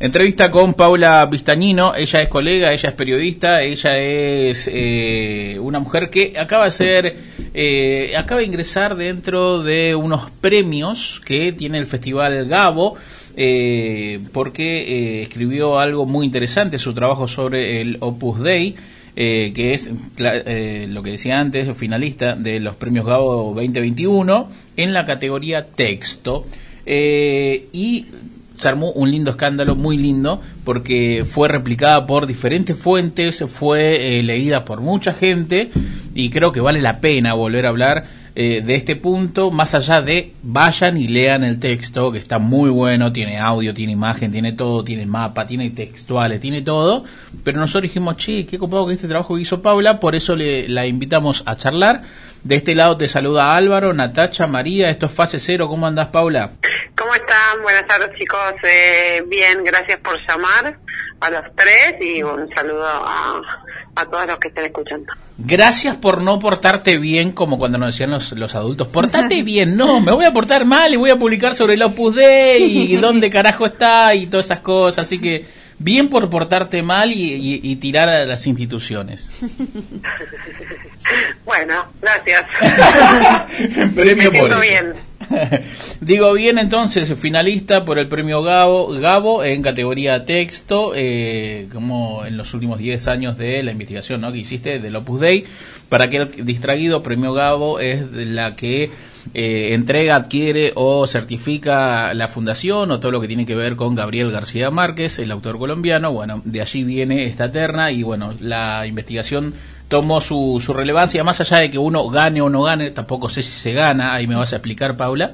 Entrevista con Paula Vistañino, ella es colega, ella es periodista, ella es eh, una mujer que acaba de ser, eh, acaba de ingresar dentro de unos premios que tiene el Festival Gabo, eh, porque escribió algo muy interesante, su trabajo sobre el Opus Dei, que es lo que decía antes, finalista de los premios Gabo 2021 en la categoría texto. y se un lindo escándalo, muy lindo, porque fue replicada por diferentes fuentes, fue eh, leída por mucha gente y creo que vale la pena volver a hablar eh, de este punto, más allá de vayan y lean el texto, que está muy bueno, tiene audio, tiene imagen, tiene todo, tiene mapa, tiene textuales, tiene todo, pero nosotros dijimos, che, qué copado que este trabajo que hizo Paula, por eso le, la invitamos a charlar. De este lado te saluda Álvaro, Natacha, María, esto es Fase Cero, ¿cómo andás Paula? Buenas tardes chicos, eh, bien, gracias por llamar a los tres y un saludo a, todos los que estén escuchando. Gracias por no portarte bien como cuando nos decían los, los adultos, portate bien, no, me voy a portar mal y voy a publicar sobre el Opus Dei y dónde carajo está y todas esas cosas, así que bien por portarte mal y, tirar a las instituciones. bueno, gracias. Premio por bien. Digo bien entonces, finalista por el premio Gabo, en categoría texto, eh, como en los últimos 10 años de la investigación ¿no? que hiciste del Opus Dei. Para que el distraído, premio Gabo es la que eh, entrega, adquiere o certifica la fundación o todo lo que tiene que ver con Gabriel García Márquez, el autor colombiano. Bueno, de allí viene esta terna y bueno, la investigación tomó su, su relevancia, más allá de que uno gane o no gane, tampoco sé si se gana, ahí me vas a explicar, Paula.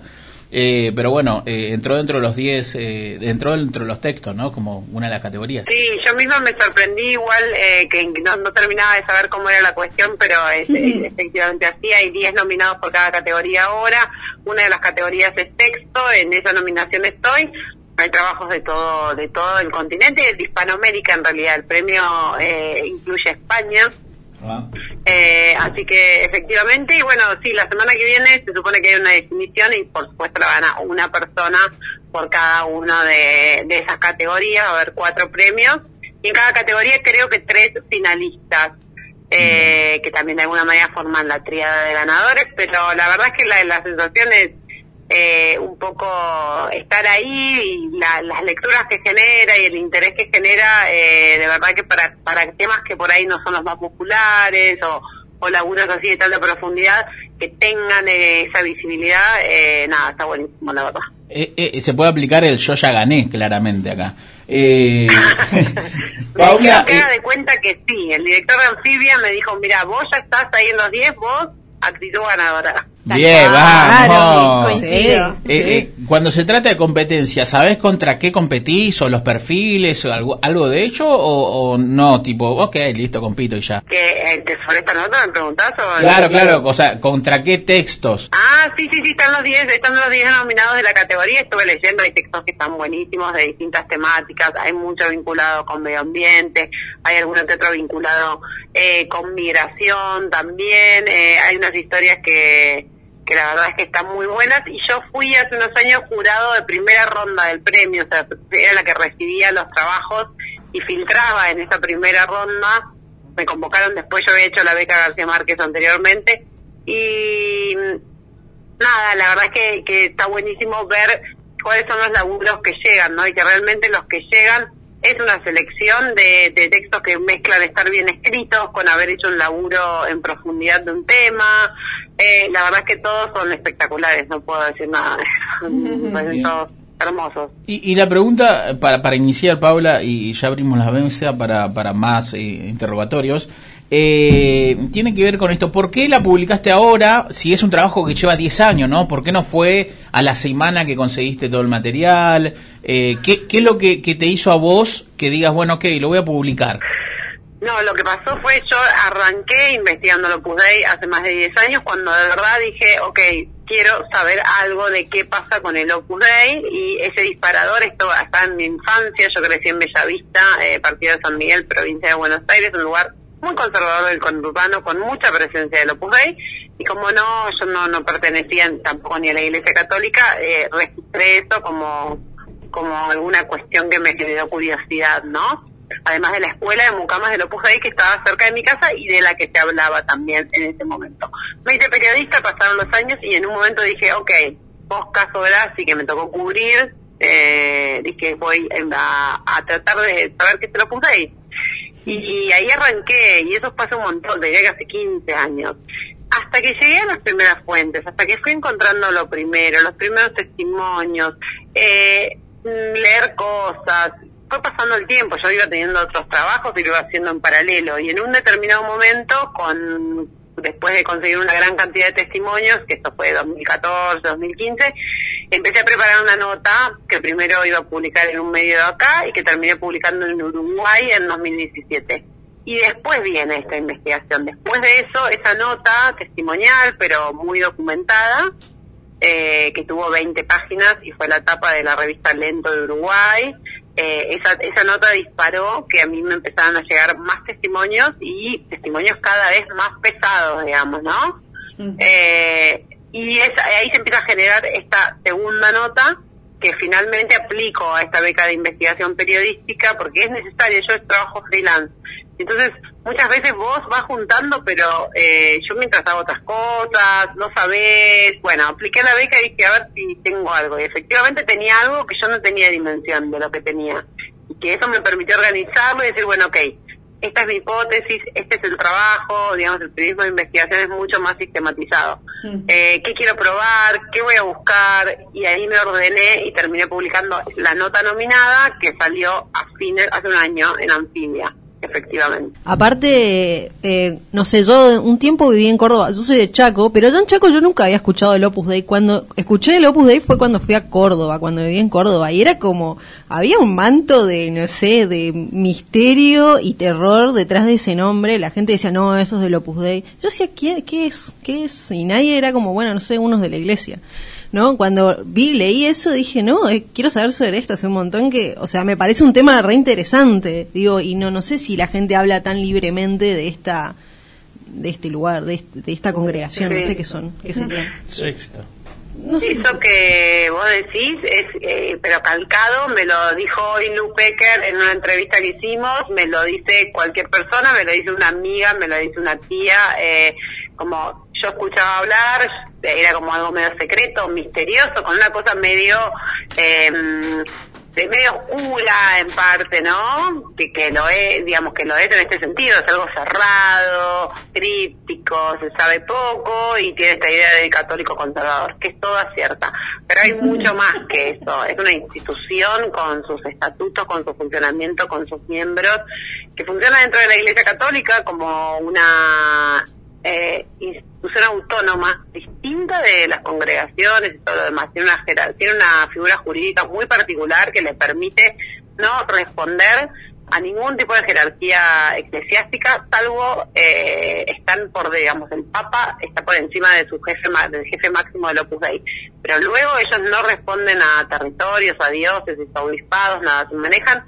Eh, pero bueno, eh, entró dentro de los 10, eh, entró dentro de los textos, ¿no? Como una de las categorías. Sí, yo misma me sorprendí igual eh, que no, terminaba de saber cómo era la cuestión, pero es, efectivamente así, hay 10 nominados por cada categoría ahora, una de las categorías es texto, en esa nominación estoy, hay trabajos de todo de todo el continente, de Hispanoamérica en realidad, el premio incluye España, Ah. Eh, así que efectivamente, y bueno, sí, la semana que viene se supone que hay una definición y por supuesto la gana una persona por cada una de, esas categorías, va a haber cuatro premios, y en cada categoría creo que tres finalistas, eh, que también de alguna manera forman la triada de ganadores, pero la verdad es que la, la sensación es eh, un poco estar ahí y las lecturas que genera y el interés que genera, eh, de verdad que para, para temas que por ahí no son los más populares o, o laburos así de tal profundidad, que tengan eh, esa visibilidad, eh, nada, está buenísimo, la verdad. Eh, se puede aplicar el yo ya gané, claramente, acá. Eh, Paula, me de cuenta que sí, el director de Anfibia me dijo, mira, vos ya estás ahí en los 10, vos actitud ganadora. Bien, vamos. Eh, eh, cuando se trata de competencia, ¿sabes contra qué competís o los perfiles o algo, algo de hecho o, no? Tipo, ok, listo, compito y ya. ¿Que eh, sobre esta nota me preguntás? O claro, claro, o sea, ¿contra qué textos? Ah, sí, sí, sí, están los 10 están los 10 nominados de la categoría. Estuve leyendo, hay textos que están buenísimos de distintas temáticas. Hay mucho vinculado con medio ambiente, hay alguno que otro vinculado eh, con migración también. Eh, hay unas historias que que la verdad es que están muy buenas. Y yo fui hace unos años jurado de primera ronda del premio, o sea, era la que recibía los trabajos y filtraba en esa primera ronda, me convocaron después, yo había hecho la beca García Márquez anteriormente. Y nada, la verdad es que, que está buenísimo ver cuáles son los laburos que llegan, ¿no? Y que realmente los que llegan es una selección de, de, textos que mezclan estar bien escritos con haber hecho un laburo en profundidad de un tema. Eh, la verdad es que todos son espectaculares, no puedo decir nada. son todos hermosos. Y, y, la pregunta para, para iniciar, Paula, y ya abrimos la mesa para, para más eh, interrogatorios eh, tiene que ver con esto. ¿Por qué la publicaste ahora si es un trabajo que lleva 10 años, ¿no? ¿Por qué no fue a la semana que conseguiste todo el material? Eh, ¿qué, ¿Qué es lo que, te hizo a vos que digas, bueno, ok, lo voy a publicar? No, lo que pasó fue yo arranqué investigando lo Dei hace más de 10 años cuando de verdad dije, ok, quiero saber algo de qué pasa con el Opus Dei y ese disparador, esto está en mi infancia, yo crecí en Bellavista, eh, partido de San Miguel, provincia de Buenos Aires, un lugar muy conservador del conurbano, con mucha presencia del Opus Dei, y como no, yo no, no pertenecía tampoco ni a la Iglesia Católica, eh, registré eso como, como alguna cuestión que me generó curiosidad, ¿no? Además de la escuela de Mucamas del Opus Dei que estaba cerca de mi casa y de la que se hablaba también en ese momento. Me hice periodista, pasaron los años y en un momento dije, ok, vos caso y que me tocó cubrir, eh, dije voy a, tratar de saber qué es el Opus Dei. Y, ahí arranqué, y eso pasó un montón, diría que hace 15 años hasta que llegué a las primeras fuentes, hasta que fui encontrando lo primero, los primeros testimonios, eh, leer cosas, fue pasando el tiempo, yo iba teniendo otros trabajos y lo iba haciendo en paralelo y en un determinado momento, con después de conseguir una gran cantidad de testimonios, que esto fue 2014, 2015, empecé a preparar una nota que primero iba a publicar en un medio de acá y que terminé publicando en Uruguay en 2017. Y después viene esta investigación. Después de eso, esa nota testimonial, pero muy documentada, eh, que tuvo 20 páginas y fue la tapa de la revista Lento de Uruguay, eh, esa, esa nota disparó que a mí me empezaron a llegar más testimonios y testimonios cada vez más pesados, digamos, ¿no? Eh, y ahí se empieza a generar esta segunda nota que finalmente aplico a esta beca de investigación periodística porque es necesario, yo trabajo freelance. Entonces, muchas veces vos vas juntando, pero eh, yo mientras hago otras cosas, no sabés, bueno, apliqué la beca y dije a ver si tengo algo. Y efectivamente tenía algo que yo no tenía dimensión de lo que tenía. Y que eso me permitió organizarlo y decir, bueno, ok, esta es mi hipótesis, este es el trabajo, digamos, el periodismo de investigación es mucho más sistematizado. Eh, ¿Qué quiero probar? ¿Qué voy a buscar? Y ahí me ordené y terminé publicando la nota nominada que salió a fines, hace un año en Anfibia efectivamente. Aparte, eh, no sé, yo un tiempo viví en Córdoba, yo soy de Chaco, pero yo en Chaco yo nunca había escuchado el Opus Dei. Cuando escuché el Opus Dei fue cuando fui a Córdoba, cuando viví en Córdoba, y era como, había un manto de, no sé, de misterio y terror detrás de ese nombre. La gente decía, no, eso es del Opus Dei. Yo decía, ¿qué, qué es? ¿Qué es? Y nadie era como, bueno, no sé, unos de la iglesia. ¿No? Cuando vi, leí eso, dije, no, eh, quiero saber sobre esto hace un montón que, o sea, me parece un tema re interesante, digo, y no, no sé si la gente habla tan libremente de esta, de este lugar, de, de esta congregación, no sé qué son, qué Sexta. No sé Eso que vos decís es, eh, pero calcado, me lo dijo hoy Luke Becker en una entrevista que hicimos, me lo dice cualquier persona, me lo dice una amiga, me lo dice una tía, eh, como yo escuchaba hablar, era como algo medio secreto, misterioso, con una cosa medio... Eh, de medio oscura en parte, ¿no? Que, que lo es, digamos que lo es en este sentido, es algo cerrado, críptico, se sabe poco y tiene esta idea de católico conservador, que es toda cierta. Pero hay mucho más que eso, es una institución con sus estatutos, con su funcionamiento, con sus miembros, que funciona dentro de la Iglesia Católica como una eh, institución autónoma distinta de las congregaciones y todo lo demás. Tiene una, tiene una figura jurídica muy particular que le permite no responder a ningún tipo de jerarquía eclesiástica, salvo eh, están por, digamos, el Papa está por encima de su jefe, del jefe máximo del Opus Dei. Pero luego ellos no responden a territorios, a dioses, a obispados, nada, se manejan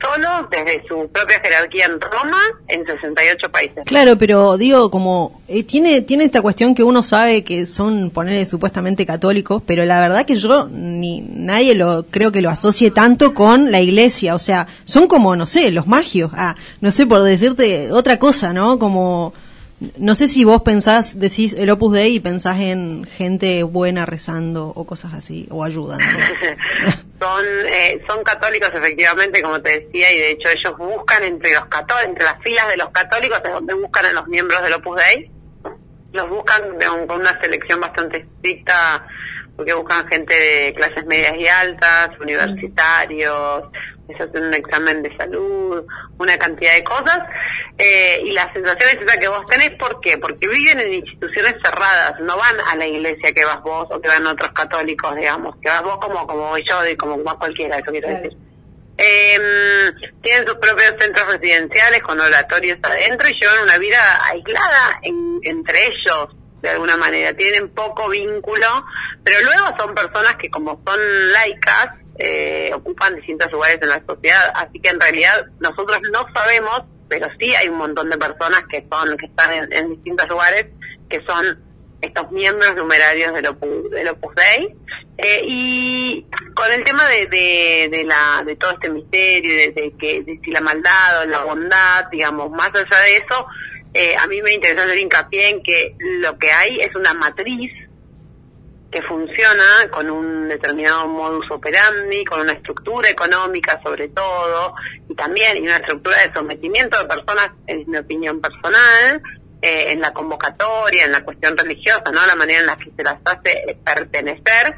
solo desde su propia jerarquía en Roma en 68 países. Claro, pero digo, como eh, tiene tiene esta cuestión que uno sabe que son ponerle supuestamente católicos, pero la verdad que yo ni nadie lo creo que lo asocie tanto con la iglesia, o sea, son como no sé, los magios, ah, no sé por decirte otra cosa, ¿no? Como no sé si vos pensás, decís el Opus Dei y pensás en gente buena rezando o cosas así, o ayudando. son, eh, son católicos efectivamente, como te decía, y de hecho ellos buscan entre los católicos, entre las filas de los católicos, es donde buscan a los miembros del Opus Dei. Los buscan con una selección bastante estricta, porque buscan gente de clases medias y altas, universitarios, se hacen un examen de salud, una cantidad de cosas, eh, y la sensación es esa que vos tenés, ¿por qué? Porque viven en instituciones cerradas, no van a la iglesia que vas vos o que van otros católicos, digamos, que vas vos como, como yo y como más cualquiera, eso quiero decir. Eh, tienen sus propios centros residenciales con oratorios adentro y llevan una vida aislada entre ellos, de alguna manera, tienen poco vínculo, pero luego son personas que como son laicas, eh, ocupan distintos lugares en la sociedad, así que en realidad nosotros no sabemos, pero sí hay un montón de personas que son que están en, distintos lugares que son estos miembros numerarios del Opus, del Opus Dei. Eh, y con el tema de, de, la, de todo este misterio, de, de que de si la maldad o la bondad, digamos, más allá de eso, eh, a mí me interesa hacer hincapié en que lo que hay es una matriz que funciona con un determinado modus operandi, con una estructura económica sobre todo, y también y una estructura de sometimiento de personas, en mi opinión personal, eh, en la convocatoria, en la cuestión religiosa, ¿no? La manera en la que se las hace pertenecer,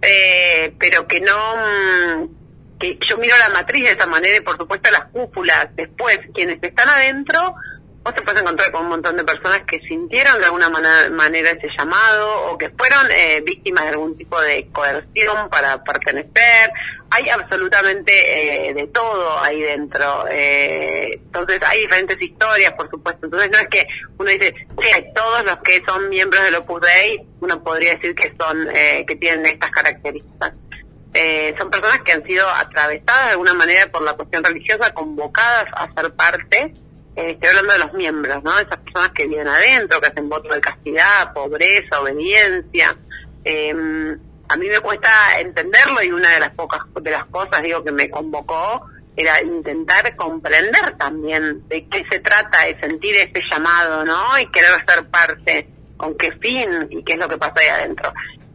eh, pero que no... Mm, que yo miro la matriz de esa manera y por supuesto las cúpulas, después quienes están adentro vos te puedes encontrar con un montón de personas que sintieron de alguna manera, ese llamado o que fueron eh, víctimas de algún tipo de coerción para pertenecer. Hay absolutamente eh, de todo ahí dentro. Eh, entonces hay diferentes historias, por supuesto. Entonces no es que uno dice, sí, todos los que son miembros del Opus Dei, uno podría decir que son, que tienen estas características. son personas que han sido atravesadas de alguna manera por la cuestión religiosa, convocadas a ser parte eh, estoy hablando de los miembros, ¿no? Esas personas que viven adentro, que hacen voto de castidad, pobreza, obediencia. Em, a mí me cuesta entenderlo y una de las pocas de las cosas, digo, que me convocó era intentar comprender también de qué se trata, de sentir ese llamado, ¿no? Y querer ser parte, con qué fin y qué es lo que pasa ahí adentro.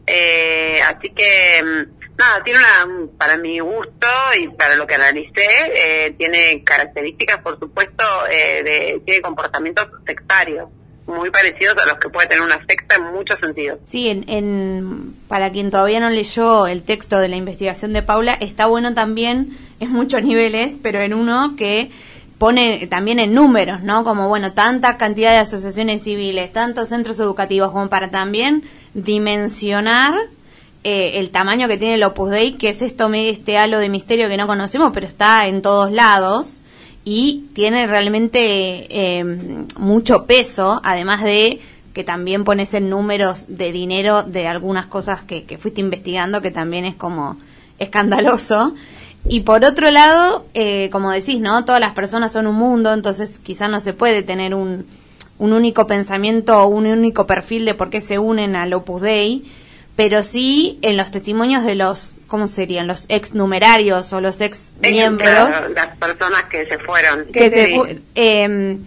Eh, así que em, Nada, tiene una, para mi gusto y para lo que analicé, eh, tiene características, por supuesto, eh, de, tiene comportamientos sectarios, muy parecidos a los que puede tener una secta en muchos sentidos. Sí, en, en, para quien todavía no leyó el texto de la investigación de Paula, está bueno también, en muchos niveles, pero en uno que pone también en números, ¿no? Como, bueno, tanta cantidad de asociaciones civiles, tantos centros educativos, como para también dimensionar eh, el tamaño que tiene el Opus Dei, que es esto, este halo de misterio que no conocemos, pero está en todos lados y tiene realmente eh, mucho peso, además de que también pones en números de dinero de algunas cosas que, fuiste investigando, que también es como escandaloso. Y por otro lado, eh, como decís, ¿no? Todas las personas son un mundo, entonces quizás no se puede tener un, un único pensamiento o un único perfil de por qué se unen al Opus Dei pero sí en los testimonios de los, ¿cómo serían? Los ex numerarios o los ex miembros. las personas que se fueron. Que se em,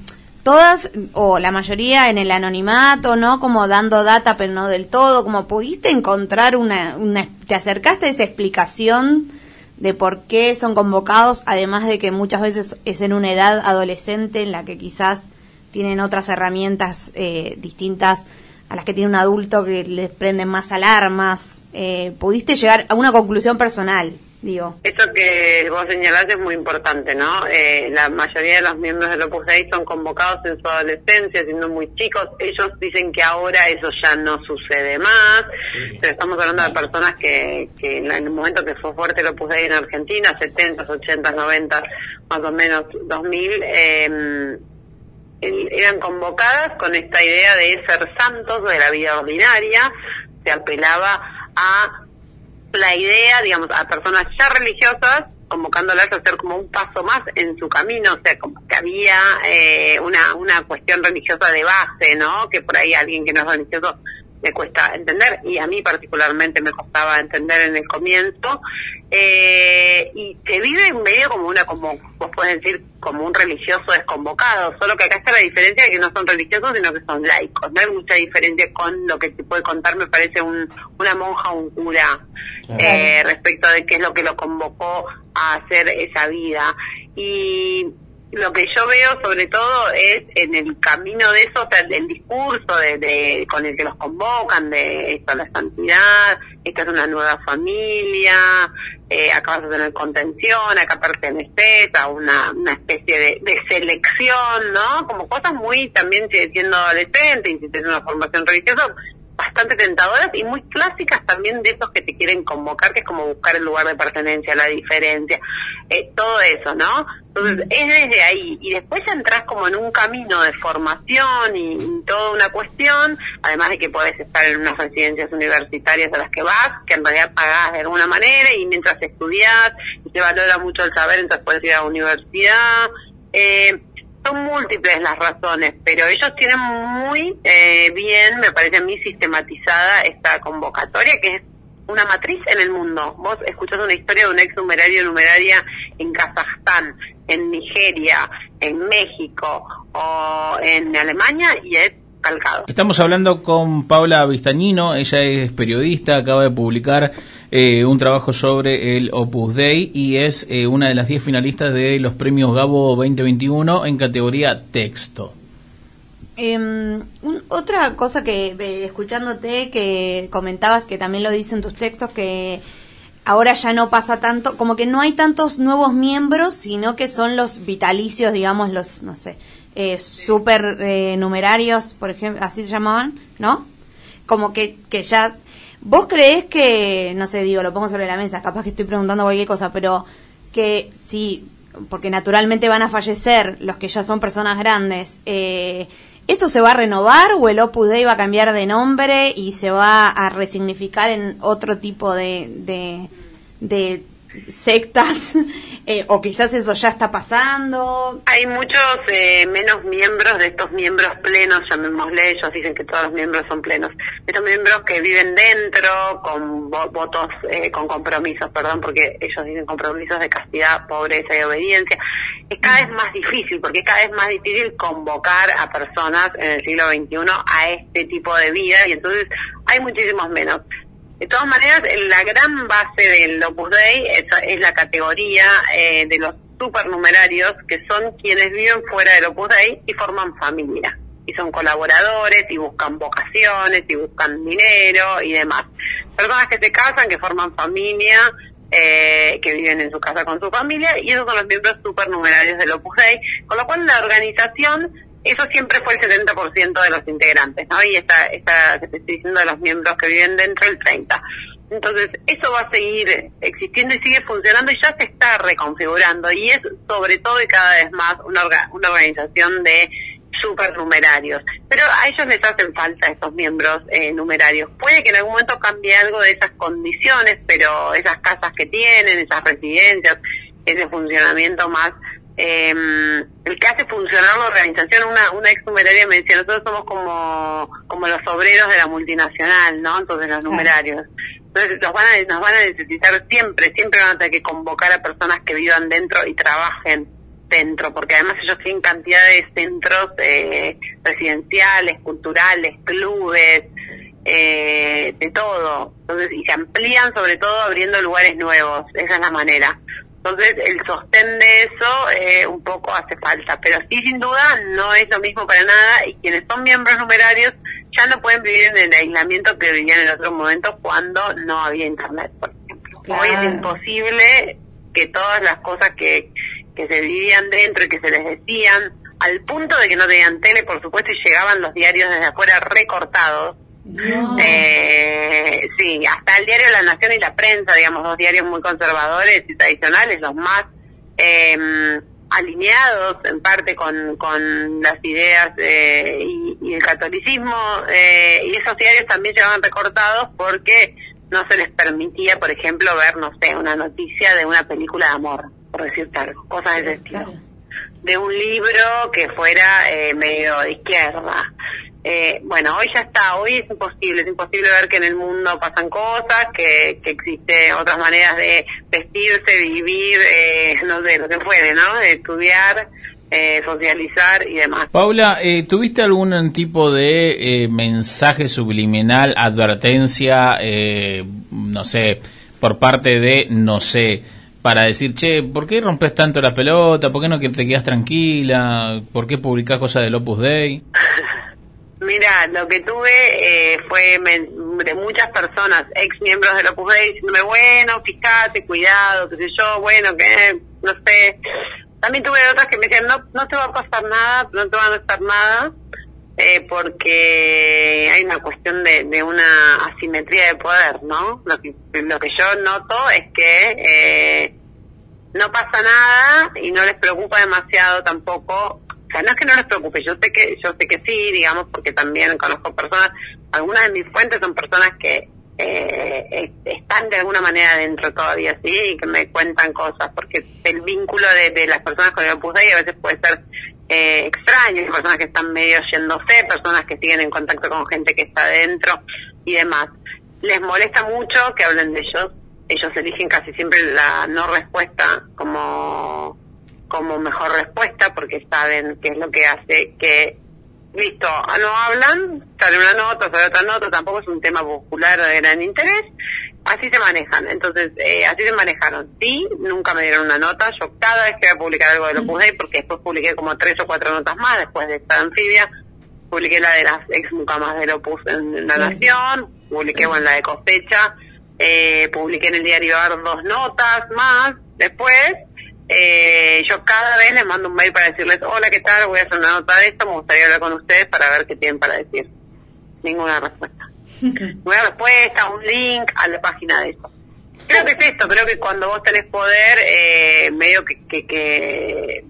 todas o la mayoría en el anonimato, ¿no? Como dando data, pero no del todo. Como pudiste encontrar una, una te acercaste a esa explicación de por qué son convocados, además de que muchas veces es en una edad adolescente en la que quizás tienen otras herramientas eh, distintas a las que tiene un adulto que les prenden más alarmas. Eh, ¿Pudiste llegar a una conclusión personal? Digo. Eso que vos señalaste es muy importante, ¿no? Eh, la mayoría de los miembros del Opus Dei son convocados en su adolescencia, siendo muy chicos. Ellos dicen que ahora eso ya no sucede más. Pero estamos hablando de personas que, que en el momento que fue fuerte el Opus Dei en Argentina, 70, 80, 90, más o menos 2000, eh, eran convocadas con esta idea de ser santos de la vida ordinaria, se apelaba a la idea, digamos, a personas ya religiosas, convocándolas a hacer como un paso más en su camino, o sea, como que había eh, una, una cuestión religiosa de base, ¿no? Que por ahí alguien que no es religioso me cuesta entender y a mí particularmente me costaba entender en el comienzo eh, y se vive en medio como una como vos podés decir como un religioso desconvocado solo que acá está la diferencia de que no son religiosos sino que son laicos. No hay mucha diferencia con lo que te puede contar me parece un, una monja o un cura eh, respecto de qué es lo que lo convocó a hacer esa vida. Y lo que yo veo sobre todo es en el camino de eso, o sea, el discurso de, con el que los convocan, de esto, la santidad, esta es una nueva familia, eh, acá vas a tener contención, acá perteneces a una, una especie de, selección, ¿no? Como cosas muy también siendo adolescente y si tienes una formación religiosa, bastante tentadoras y muy clásicas también de esos que te quieren convocar, que es como buscar el lugar de pertenencia, la diferencia, eh, todo eso, ¿no? Entonces es desde ahí y después entras como en un camino de formación y, toda una cuestión, además de que podés estar en unas residencias universitarias a las que vas, que en realidad pagás de alguna manera y mientras estudias y te valora mucho el saber, entonces puedes ir a la universidad. Eh, son múltiples las razones, pero ellos tienen muy eh, bien, me parece a mí, sistematizada esta convocatoria, que es una matriz en el mundo. Vos escuchás una historia de un ex numerario numeraria en Kazajstán, en Nigeria, en México o en Alemania y es calcado. Estamos hablando con Paula Vistañino, ella es periodista, acaba de publicar eh, un trabajo sobre el Opus Dei y es eh, una de las 10 finalistas de los premios Gabo 2021 en categoría texto. Em, otra cosa que escuchándote que comentabas que también lo dicen tus textos que ahora ya no pasa tanto, como que no hay tantos nuevos miembros, sino que son los vitalicios, digamos, los, no sé, eh, super eh, numerarios, por ejemplo, así se llamaban, ¿no? Como que, que ya... ¿Vos creés que, no sé, digo, lo pongo sobre la mesa, capaz que estoy preguntando cualquier cosa, pero que si, porque naturalmente van a fallecer los que ya son personas grandes, eh, ¿esto se va a renovar o el Opus Dei va a cambiar de nombre y se va a resignificar en otro tipo de sectas eh, o quizás eso ya está pasando. Hay muchos eh, menos miembros de estos miembros plenos, llamémosle, ellos dicen que todos los miembros son plenos, estos miembros que viven dentro con votos, eh, con compromisos, perdón, porque ellos dicen compromisos de castidad, pobreza y obediencia. Es cada vez más difícil, porque es cada vez más difícil convocar a personas en el siglo XXI a este tipo de vida y entonces hay muchísimos menos. De todas maneras, la gran base del Opus Dei es, la categoría eh, de los supernumerarios, que son quienes viven fuera del Opus Dei y forman familia. Y son colaboradores y buscan vocaciones y buscan dinero y demás. Personas que se casan, que forman familia, eh, que viven en su casa con su familia, y esos son los miembros supernumerarios del Opus Dei, con lo cual la organización eso siempre fue el 70% de los integrantes, ¿no? Y esta, esta que te estoy diciendo de los miembros que viven dentro, el 30%. Entonces, eso va a seguir existiendo y sigue funcionando y ya se está reconfigurando. Y es sobre todo y cada vez más una, una organización de supernumerarios. Pero a ellos les hacen falta estos miembros eh, numerarios. Puede que en algún momento cambie algo de esas condiciones, pero esas casas que tienen, esas residencias, ese funcionamiento más eh, el que hace funcionar la organización, una, una ex numeraria me decía, nosotros somos como, como los obreros de la multinacional, ¿no? Entonces los numerarios. Entonces nos van, a, nos van a necesitar siempre, siempre van a tener que convocar a personas que vivan dentro y trabajen dentro, porque además ellos tienen cantidad de centros eh, residenciales, culturales, clubes, eh, de todo. Entonces, y se amplían sobre todo abriendo lugares nuevos, esa es la manera. Entonces, el sostén de eso eh, un poco hace falta, pero sí, sin duda, no es lo mismo para nada. Y quienes son miembros numerarios ya no pueden vivir en el aislamiento que vivían en otros momentos cuando no había internet, por ejemplo. Hoy es imposible que todas las cosas que, que se vivían dentro y que se les decían, al punto de que no tenían tele, por supuesto, y llegaban los diarios desde afuera recortados, eh, sí, hasta el diario La Nación y La Prensa, digamos, dos diarios muy conservadores y tradicionales, los más em, alineados en parte con, con las ideas y, el catolicismo, eh, y esos diarios también llevaban recortados porque no se les permitía, por ejemplo, ver, no sé, una noticia de una película de amor, por decir tal, cosas de ese estilo. De un libro que fuera eh, medio de izquierda. Eh, bueno, hoy ya está, hoy es imposible, es imposible ver que en el mundo pasan cosas, que, que existen otras maneras de vestirse, vivir, eh, no sé, lo que puede, ¿no? De estudiar, eh, socializar y demás. Paula, eh, ¿tuviste algún tipo de mensaje subliminal, advertencia, no sé, por parte de, no sé, para decir, che, ¿por qué rompes tanto la pelota? ¿Por qué no te quedas tranquila? ¿Por qué publicás cosas del Opus Dei? Mira, lo que tuve eh, fue de muchas personas, ex miembros del Opus Dei, diciéndome, bueno, fíjate, cuidado, qué sé yo, bueno, que no sé. También tuve otras que me decían, no, no te va a pasar nada, no te va a estar nada. eh, porque hay una cuestión de, de, una asimetría de poder, ¿no? Lo que, lo que yo noto es que eh, no pasa nada y no les preocupa demasiado tampoco. O sea, no es que no les preocupe, yo sé que yo sé que sí, digamos, porque también conozco personas, algunas de mis fuentes son personas que eh, están de alguna manera dentro todavía, sí, y que me cuentan cosas, porque el vínculo de, las personas con el Opus Dei a veces puede ser eh, extraños, personas que están medio yéndose, personas que siguen en contacto con gente que está adentro y demás. Les molesta mucho que hablen de ellos, ellos eligen casi siempre la no respuesta como, como mejor respuesta porque saben qué es lo que hace que listo, no hablan, sale una nota, sale otra nota, tampoco es un tema popular de gran interés, así se manejan, entonces eh, así se manejaron. Sí, nunca me dieron una nota, yo cada vez que voy a publicar algo de Opus Dei, porque después publiqué como tres o cuatro notas más después de esta anfibia, publiqué la de las ex mucamas del Opus en La Nación, publiqué bueno, la de cosecha, eh, publiqué en el diario AR dos notas más, después eh, yo cada vez les mando un mail para decirles, hola, ¿qué tal? Voy a hacer una nota de esto, me gustaría hablar con ustedes para ver qué tienen para decir. Ninguna respuesta. Una respuesta, un link a la página de eso. Creo que es esto, creo que cuando vos tenés poder, eh, medio que, que, que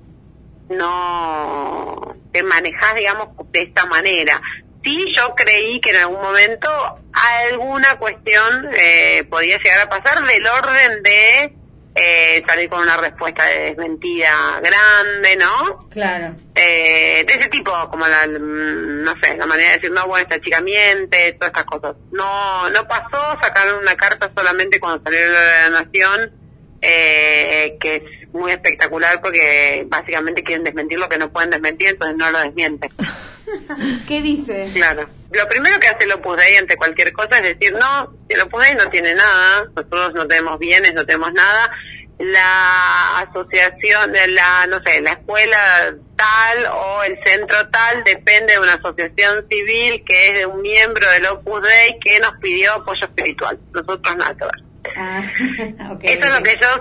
no te manejás, digamos, de esta manera. Sí, yo creí que en algún momento alguna cuestión eh, podía llegar a pasar del orden de eh, salir con una respuesta de desmentida grande, ¿no? Claro. Eh, de ese tipo, como la, mm, no sé, la manera de decir, no, bueno, esta chica miente, todas estas cosas. No, no pasó, sacaron una carta solamente cuando salió la Nación, eh, que es muy espectacular porque básicamente quieren desmentir lo que no pueden desmentir, entonces no lo desmienten. ¿Qué dice? Claro. Lo primero que hace el Opus Dei ante cualquier cosa es decir, no, el Opus Dei no tiene nada, nosotros no tenemos bienes, no tenemos nada, la asociación de la, no sé, la escuela tal o el centro tal depende de una asociación civil que es de un miembro del Opus Dei que nos pidió apoyo espiritual. Nosotros nada que ver. Ah, Eso es lo que ellos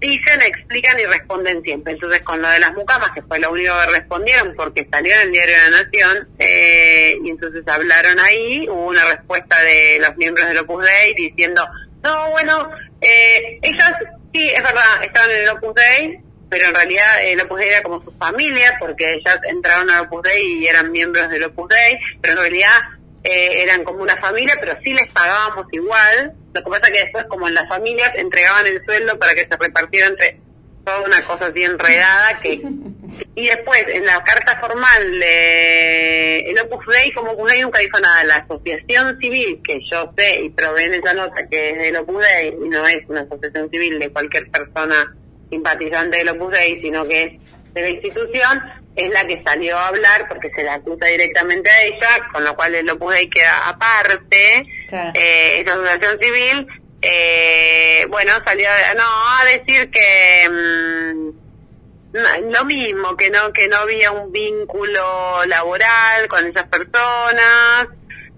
dicen, explican y responden siempre. Entonces, con lo de las mucamas, que fue lo único que respondieron porque salió en el diario de la Nación, eh, y entonces hablaron ahí, hubo una respuesta de los miembros del Opus Dei diciendo, no, bueno, eh, ellas, sí, es verdad, estaban en el Opus Dei, pero en realidad el Opus Dei era como su familia, porque ellas entraron al Opus Dei y eran miembros del Opus Dei, pero en realidad eh, eran como una familia, pero sí les pagábamos igual. Lo que pasa es que después, como en las familias, entregaban el sueldo para que se repartiera entre toda una cosa así enredada que y después en la carta formal de el Opus Dei como Opus Dei nunca dijo nada la asociación civil que yo sé y probé en esa nota que es del Opus Dei y no es una asociación civil de cualquier persona simpatizante del Opus Dei sino que es de la institución es la que salió a hablar porque se la acusa directamente a ella, con lo cual el Opus Dei queda aparte, Claro. eh, esa asociación civil, eh, bueno, salió no, a decir que mm, no, lo mismo, que no que no había un vínculo laboral con esas personas,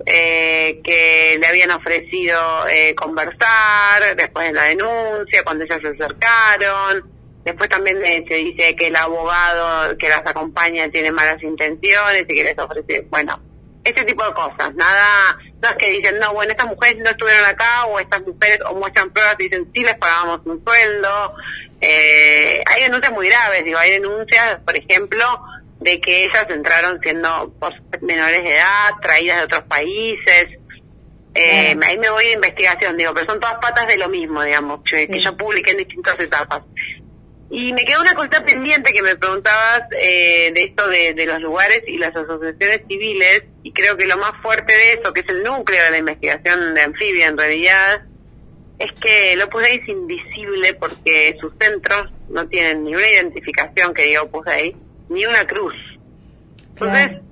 eh, que le habían ofrecido eh, conversar después de la denuncia, cuando ellas se acercaron. Después también se dice que el abogado que las acompaña tiene malas intenciones y que les ofrece, bueno, ese tipo de cosas. Nada, no es que dicen, no, bueno, estas mujeres no estuvieron acá o estas mujeres o muestran pruebas y dicen, sí, les pagamos un sueldo. Eh, hay denuncias muy graves, digo, hay denuncias, por ejemplo, de que ellas entraron siendo por menores de edad, traídas de otros países. Eh, Ahí me voy de investigación, digo, pero son todas patas de lo mismo, digamos, que, Sí. que yo publiqué en distintas etapas. Y me quedó una cosa pendiente que me preguntabas eh, de esto de, de los lugares y las asociaciones civiles, y creo que lo más fuerte de eso, que es el núcleo de la investigación de anfibia en realidad, es que el Opus Dei es invisible porque sus centros no tienen ni una identificación que diga Opus Dei, ni una cruz. Entonces, Claro.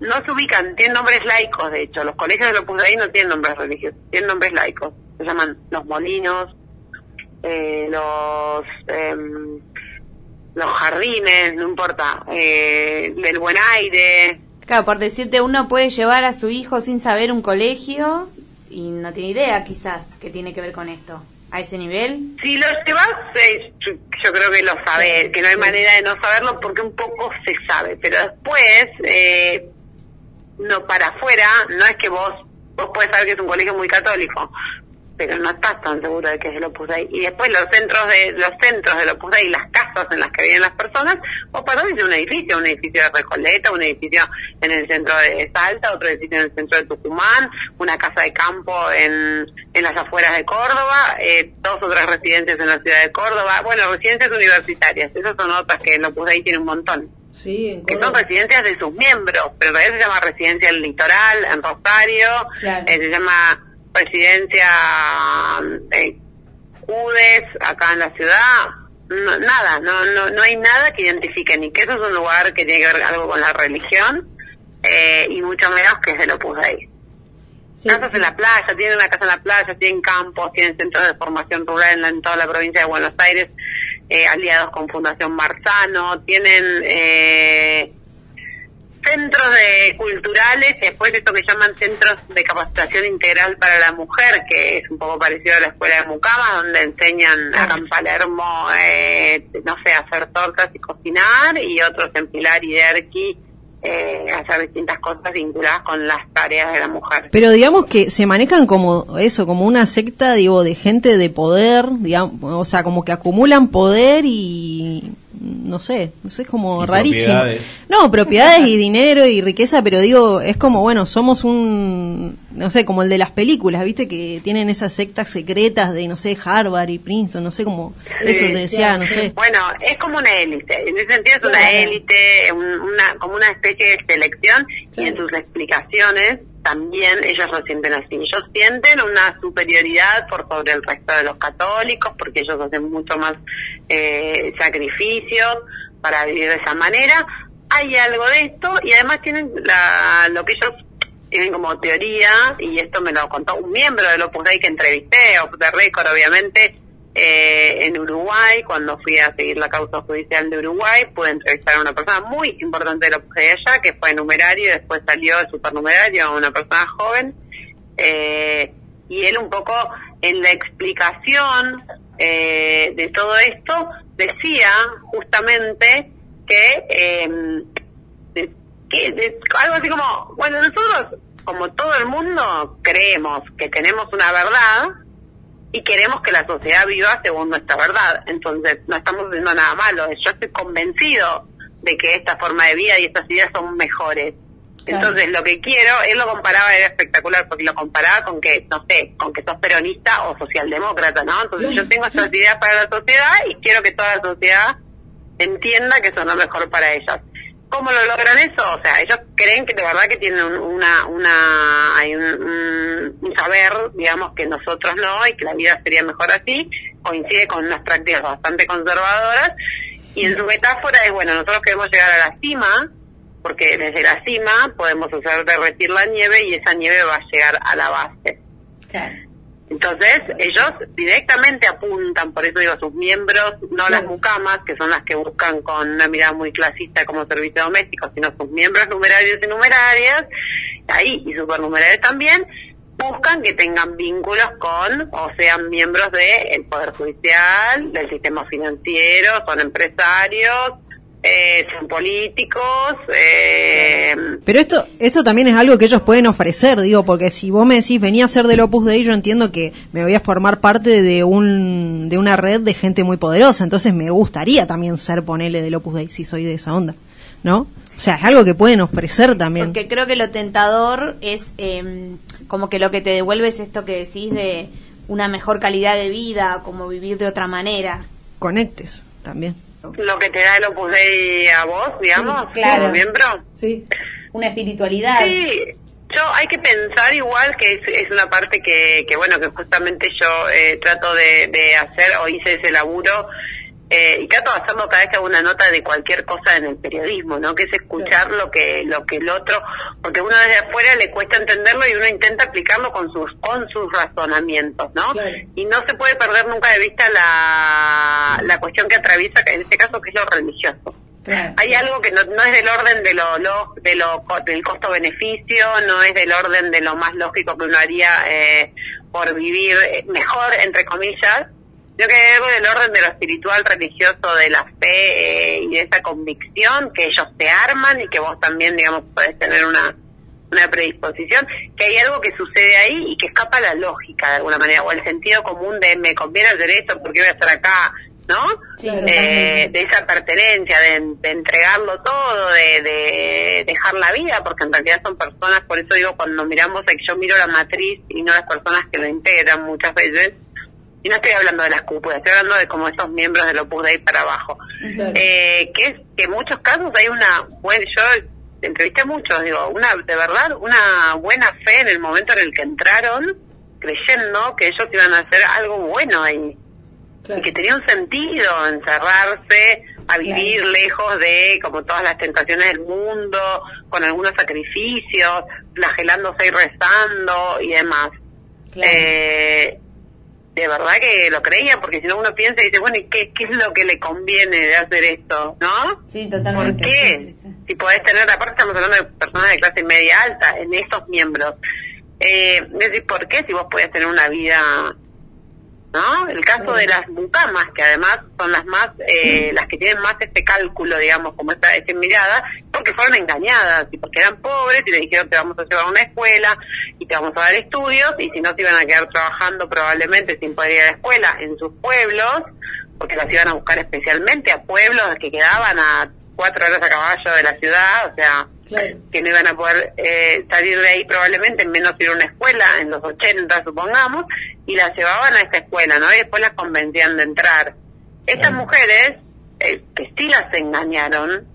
no se ubican, tienen nombres laicos, de hecho. Los colegios del Opus Dei no tienen nombres religiosos, tienen nombres laicos. Se llaman Los Molinos, eh, los em, los jardines, no importa, eh, del buen aire. Claro, por decirte, uno puede llevar a su hijo sin saber un colegio y no tiene idea quizás que tiene que ver con esto. A ese nivel. Si lo llevas, eh, yo, yo creo que lo sabes, que no hay manera de no saberlo porque un poco se sabe, pero después, eh, no para afuera, no es que vos, vos puedes saber que es un colegio muy católico, pero no estás tan seguro de que es el Opus Dei. Y después los centros de los centros del Opus Dei, las casas en las que viven las personas, o perdón, es un edificio, un edificio de Recoleta, un edificio en el centro de Salta, otro edificio en el centro de Tucumán, una casa de campo en, en las afueras de Córdoba, eh, dos otras residencias en la ciudad de Córdoba, bueno, residencias universitarias, esas son otras que el Opus Dei tiene un montón. Sí, en que son residencias de sus miembros, pero en realidad se llama residencia del litoral, en Rosario, Claro. eh, se llama residencia eh, Judes, acá en la ciudad, no, nada, no, no, no hay nada que identifique ni que eso es un lugar que tiene que ver algo con la religión, eh, y mucho menos que es del Opus Dei. Sí, Casas sí. en la playa, tienen una casa en la playa, tienen campos, tienen centros de formación rural en, la- en toda la provincia de Buenos Aires, eh, aliados con Fundación Marzano, tienen eh, centros de culturales y después esto que llaman centros de capacitación integral para la mujer, que es un poco parecido a la escuela de Mucama, donde enseñan acá en Palermo, eh, no sé, a hacer tortas y cocinar, y otros en Pilar y Derqui, eh, hacer distintas cosas vinculadas con las tareas de la mujer. Pero digamos que se manejan como eso, como una secta, digo, de gente de poder, digamos, o sea, como que acumulan poder y no sé, no sé, es como Y rarísimo. propiedades. No, propiedades y dinero y riqueza, pero digo, es como, bueno, somos un, no sé, como el de las películas, ¿viste? Que tienen esas sectas secretas de, no sé, Harvard y Princeton, no sé, como eso te decía, no sé. Bueno, es como una élite, en ese sentido es una élite, un- una, como una especie de selección y en sus explicaciones también ellos lo sienten así. Ellos sienten una superioridad por sobre el resto de los católicos porque ellos hacen mucho más eh, sacrificios para vivir de esa manera. Hay algo de esto y además tienen la, lo que ellos tienen como teoría, y esto me lo contó un miembro del Opus Dei que entrevisté, Opus de Récord obviamente, eh, en Uruguay, cuando fui a seguir la causa judicial de Uruguay, pude entrevistar a una persona muy importante Dei allá, que fue numerario y después salió de supernumerario, una persona joven, eh, y él un poco en la explicación eh, de todo esto decía justamente que, eh, de- que de- algo así como, bueno, nosotros como todo el mundo creemos que tenemos una verdad y queremos que la sociedad viva según nuestra verdad. Entonces, no estamos haciendo nada malo. Yo estoy convencido de que esta forma de vida y estas ideas son mejores. Claro. Entonces, lo que quiero, él lo comparaba, era espectacular, porque lo comparaba con que, no sé, con que sos peronista o socialdemócrata, ¿no? Entonces, yo tengo estas ideas para la sociedad y quiero que toda la sociedad entienda que son lo mejor para ellas. ¿Cómo lo logran eso? O sea, ellos creen que de verdad que tienen un- una, una, hay un, un- saber, digamos, que nosotros no, y que la vida sería mejor así, coincide con unas prácticas bastante conservadoras, y en su metáfora es, bueno, nosotros queremos llegar a la cima, porque desde la cima podemos hacer derretir la nieve y esa nieve va a llegar a la base. Entonces, ellos directamente apuntan, por eso digo, sus miembros, no las mucamas, que son las que buscan con una mirada muy clasista como servicio doméstico, sino sus miembros numerarios y numerarias, ahí y supernumerarios también, buscan que tengan vínculos con o sean miembros del Poder Judicial, del sistema financiero, son empresarios, eh, son políticos, eh, Pero esto, esto también es algo que ellos pueden ofrecer, digo, porque si vos me decís venía a ser del Opus Dei, yo entiendo que me voy a formar parte de un de una red de gente muy poderosa, entonces me gustaría también ser ponele del Opus Dei si soy de esa onda, ¿no? O sea, es algo que pueden ofrecer también. Porque creo que lo tentador es eh, como que lo que te devuelve es esto que decís de una mejor calidad de vida, como vivir de otra manera. Conectes también. Lo que te da el Opus Dei a vos, digamos, Sí, claro. como miembro. Sí. Una espiritualidad. Sí, yo hay que pensar igual que es, es una parte que, que, bueno, que justamente yo eh, trato de, de hacer o hice ese laburo eh, y trato de hacerlo cada vez que hago una nota de cualquier cosa en el periodismo, ¿no? Que es escuchar lo que lo que el otro, porque uno desde afuera le cuesta entenderlo y uno intenta aplicarlo con sus con sus razonamientos, ¿no? Y no se puede perder nunca de vista la, la cuestión que atraviesa, en este caso que es lo religioso. Hay algo que no, no es del orden de lo, lo- de lo del costo-beneficio, no es del orden de lo más lógico que uno haría eh, por vivir eh, mejor, entre comillas, sino que hay algo del orden de lo espiritual, religioso, de la fe eh, y de esa convicción que ellos te arman y que vos también, digamos, podés tener una una predisposición, que hay algo que sucede ahí y que escapa a la lógica de alguna manera, o el sentido común de me conviene hacer esto porque voy a estar acá, ¿no? Eh, de esa pertenencia, de, entregarlo todo, de, dejar la vida, porque en realidad son personas, por eso digo, cuando miramos, yo miro la matriz y no las personas que lo integran muchas veces, y no estoy hablando de las cúpulas, estoy hablando de como esos miembros del Opus Dei para abajo, eh, que es que en muchos casos hay una, bueno, yo entrevisté a muchos, digo, una, de verdad, una buena fe en el momento en el que entraron, creyendo que ellos iban a hacer algo bueno ahí. Y que tenía un sentido encerrarse a vivir lejos de como todas las tentaciones del mundo, con algunos sacrificios, flagelándose y rezando y demás. Eh, de verdad que lo creía, porque si no uno piensa y dice, bueno, ¿y qué, qué es lo que le conviene de hacer esto? ¿No? Sí, totalmente. ¿Por qué? Si podés tener, aparte estamos hablando de personas de clase media alta, en estos miembros. Eh, decir, ¿por qué si vos podés tener una vida ¿no? El caso de las mucamas, que además son las más, eh, las que tienen más este cálculo, digamos, como esta, esta mirada, porque fueron engañadas y porque eran pobres y le dijeron te vamos a llevar a una escuela y te vamos a dar estudios y si no se iban a quedar trabajando probablemente sin poder ir a la escuela en sus pueblos, porque las iban a buscar especialmente a pueblos que quedaban a cuatro horas a caballo de la ciudad, o sea, que no iban a poder eh, salir de ahí probablemente, menos ir a una escuela en los 80, supongamos, y las llevaban a esta escuela, ¿no? Y después las convencían de entrar. Estas mujeres, eh, que sí las engañaron,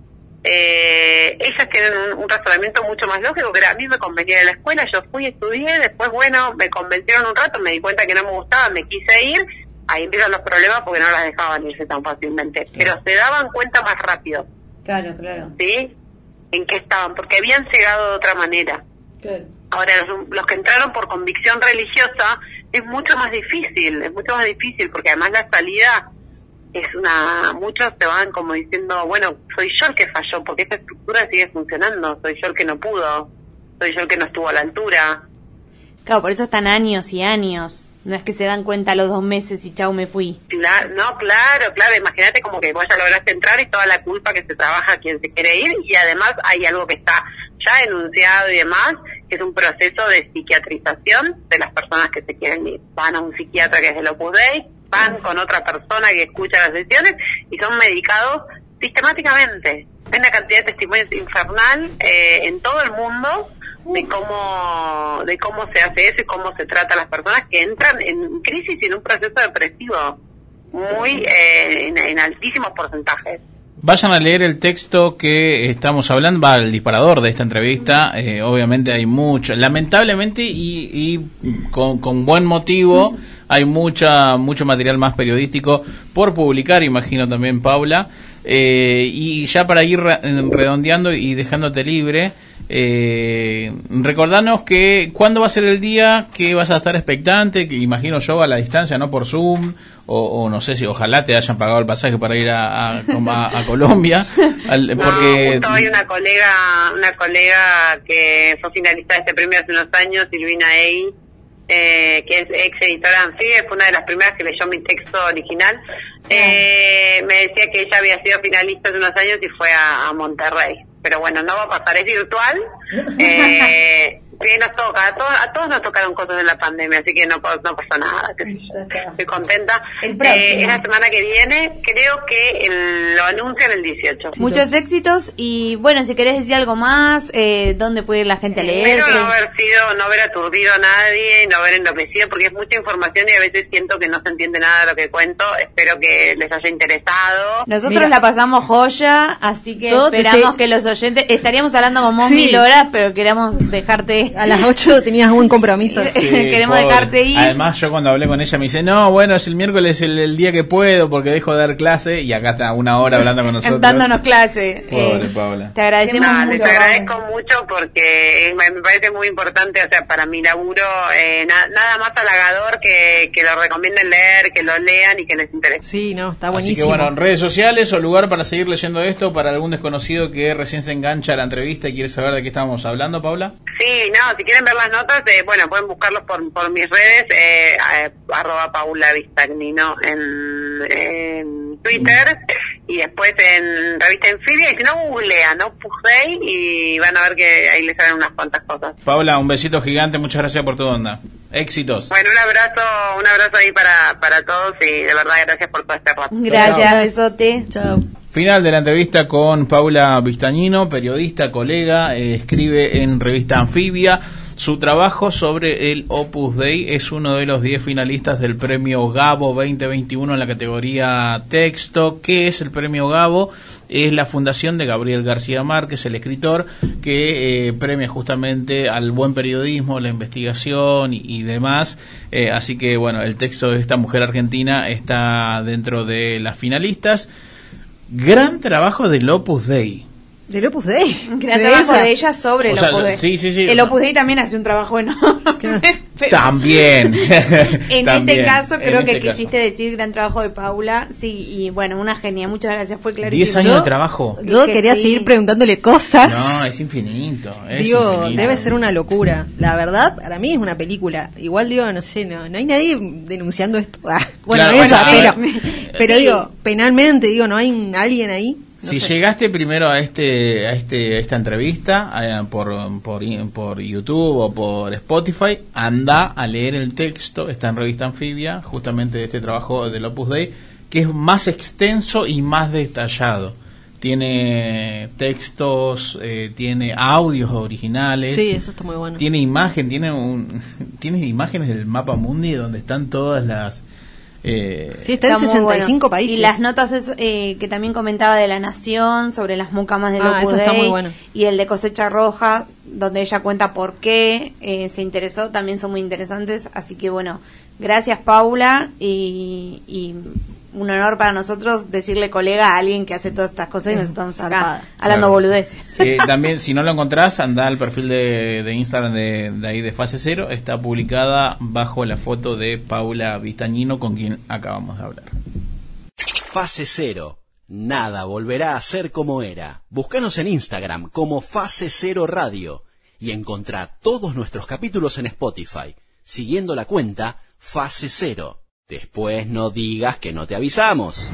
eh, ellas tienen un, razonamiento mucho más lógico, que era, a mí me convenía de la escuela, yo fui, estudié, después, bueno, me convencieron un rato, me di cuenta que no me gustaba, me quise ir, ahí empiezan los problemas porque no las dejaban irse tan fácilmente, pero se daban cuenta más rápido. Claro, claro. ¿Sí? En qué estaban, porque habían llegado de otra manera. Claro. Ahora, los, que entraron por convicción religiosa es mucho más difícil, es mucho más difícil, porque además la salida es una... Muchos se van como diciendo, bueno, soy yo el que falló, porque esta estructura sigue funcionando, soy yo el que no pudo, soy yo el que no estuvo a la altura. Claro, por eso están años y años no es que se dan cuenta los dos meses y chau, me fui. Claro, no, claro, claro. Imagínate como que vos ya lograste entrar y toda la culpa que se trabaja a quien se quiere ir y además hay algo que está ya enunciado y demás, que es un proceso de psiquiatrización de las personas que se quieren ir. Van a un psiquiatra que es el Opus Dei, van con otra persona que escucha las sesiones y son medicados sistemáticamente. Hay una cantidad de testimonios infernal eh, en todo el mundo de cómo de cómo se hace eso y cómo se trata a las personas que entran en crisis y en un proceso depresivo muy eh, en, altísimos porcentajes. Vayan a leer el texto que estamos hablando, va el disparador de esta entrevista. Eh, obviamente hay mucho, lamentablemente y, y con, con, buen motivo, hay mucha mucho material más periodístico por publicar, imagino también Paula. Eh, y ya para ir redondeando y dejándote libre, eh, recordanos que cuándo va a ser el día que vas a estar expectante, que imagino yo a la distancia, no por Zoom, o, no sé si ojalá te hayan pagado el pasaje para ir a, a, Colombia. porque hay una colega, una colega que fue finalista de este premio hace unos años, Silvina Ey, eh, que es ex editora Anfibia, fue una de las primeras que leyó mi texto original. Eh, me decía que ella había sido finalista hace unos años y fue a Monterrey. Pero bueno, no va a pasar, es virtual. Eh, Sí, nos toca, a todos, a todos nos tocaron cosas en la pandemia, así que no, no pasó nada. Estoy contenta. El eh, es la semana que viene, creo que lo anuncian el 18. Muchos éxitos y bueno, si querés decir algo más, eh, ¿dónde puede ir la gente a leer? Espero no haber sido, no haber aturdido a nadie, no haber enloquecido, porque es mucha información y a veces siento que no se entiende nada de lo que cuento. Espero que les haya interesado. Nosotros la pasamos joya, así que esperamos que los oyentes, estaríamos hablando como mil horas, pero queremos dejarte a las 8 tenías un compromiso. Queremos dejarte ir. Además, yo cuando hablé con ella me dice, no, bueno, es el miércoles el, día que puedo porque dejo de dar clase y acá está una hora hablando con nosotros. Dándonos clase. Pobre eh, Paula. Te agradecemos mucho. Te agradezco mucho porque me parece muy importante, o sea, para mi laburo, eh, nada más halagador que, que lo recomienden leer, que lo lean y que les interese. Sí, no, está buenísimo. Así que bueno, redes sociales o lugar para seguir leyendo esto para algún desconocido que recién se engancha a la entrevista y quiere saber de qué estábamos hablando, Paula. Sí, no, si quieren ver las notas, eh, bueno, pueden buscarlos por, por mis redes, eh, arroba Paula Vistagnino en, en Twitter y después en revista Enfibia, y si no, googlean Opus Dei y van a ver que ahí les salen unas cuantas cosas. Paula, un besito gigante, muchas gracias por tu onda. Éxitos. Bueno, un abrazo, un abrazo ahí para, para todos y de verdad gracias por todo este rato. Gracias, besote. Chao. Final de la entrevista con Paula Vistañino, periodista, colega, eh, escribe en revista Anfibia. Su trabajo sobre el Opus Dei es uno de los 10 finalistas del premio Gabo 2021 en la categoría texto. ¿Qué es el premio Gabo? Es la fundación de Gabriel García Márquez, el escritor, que eh, premia justamente al buen periodismo, la investigación y, demás. Eh, así que, bueno, el texto de esta mujer argentina está dentro de las finalistas. Gran trabajo del Opus Dei. Del Opus Dei. Gran De trabajo esa. de ella sobre O el sea, Opus Dei. sí, sí, sí, El o Opus Dei también hace un trabajo enorme. pero También. en También, este caso creo que este caso. quisiste decir gran trabajo de Paula. Sí, y bueno, una genia. Muchas gracias. Fue 10 clarísimo. años Yo- de trabajo. Yo Que quería sí. seguir preguntándole cosas. No, es infinito. es digo, infinito. debe ser una locura. La verdad, para mí es una película. Igual digo, no sé, no, no hay nadie denunciando esto. Ah, bueno, Claro, esa, bueno, a pero, ver. pero Sí. digo, penalmente, digo, no hay alguien ahí. No si sé. llegaste primero a este a este a esta entrevista eh, por, por por YouTube o por Spotify, anda a leer el texto, está en revista Anfibia, justamente de este trabajo del Opus Dei, que es más extenso y más detallado. Tiene textos, eh, tiene audios originales. Sí, eso está muy bueno. Tiene imagen, tiene un, tiene imágenes del mapa mundi donde están todas las eh, Sí, está en muy 65 bueno. países. Y las notas es, eh, que también comentaba de La Nación, sobre las mucamas del Ah, Opus eso está Dei, muy bueno. y el de Cosecha Roja, donde ella cuenta por qué eh, se interesó, también son muy interesantes. Así que bueno, gracias Paula y, y un honor para nosotros decirle colega a alguien que hace todas estas cosas y nos estamos acá hablando Claro. boludeces. Eh, también, si no lo encontrás, anda al perfil de, de Instagram de, de ahí de Fase Cero. Está publicada bajo la foto de Paula Vistañino, con quien acabamos de hablar. Fase Cero. Nada volverá a ser como era. Búscanos en Instagram como Fase Cero Radio y encontrá todos nuestros capítulos en Spotify, siguiendo la cuenta Fase Cero. Después no digas que no te avisamos.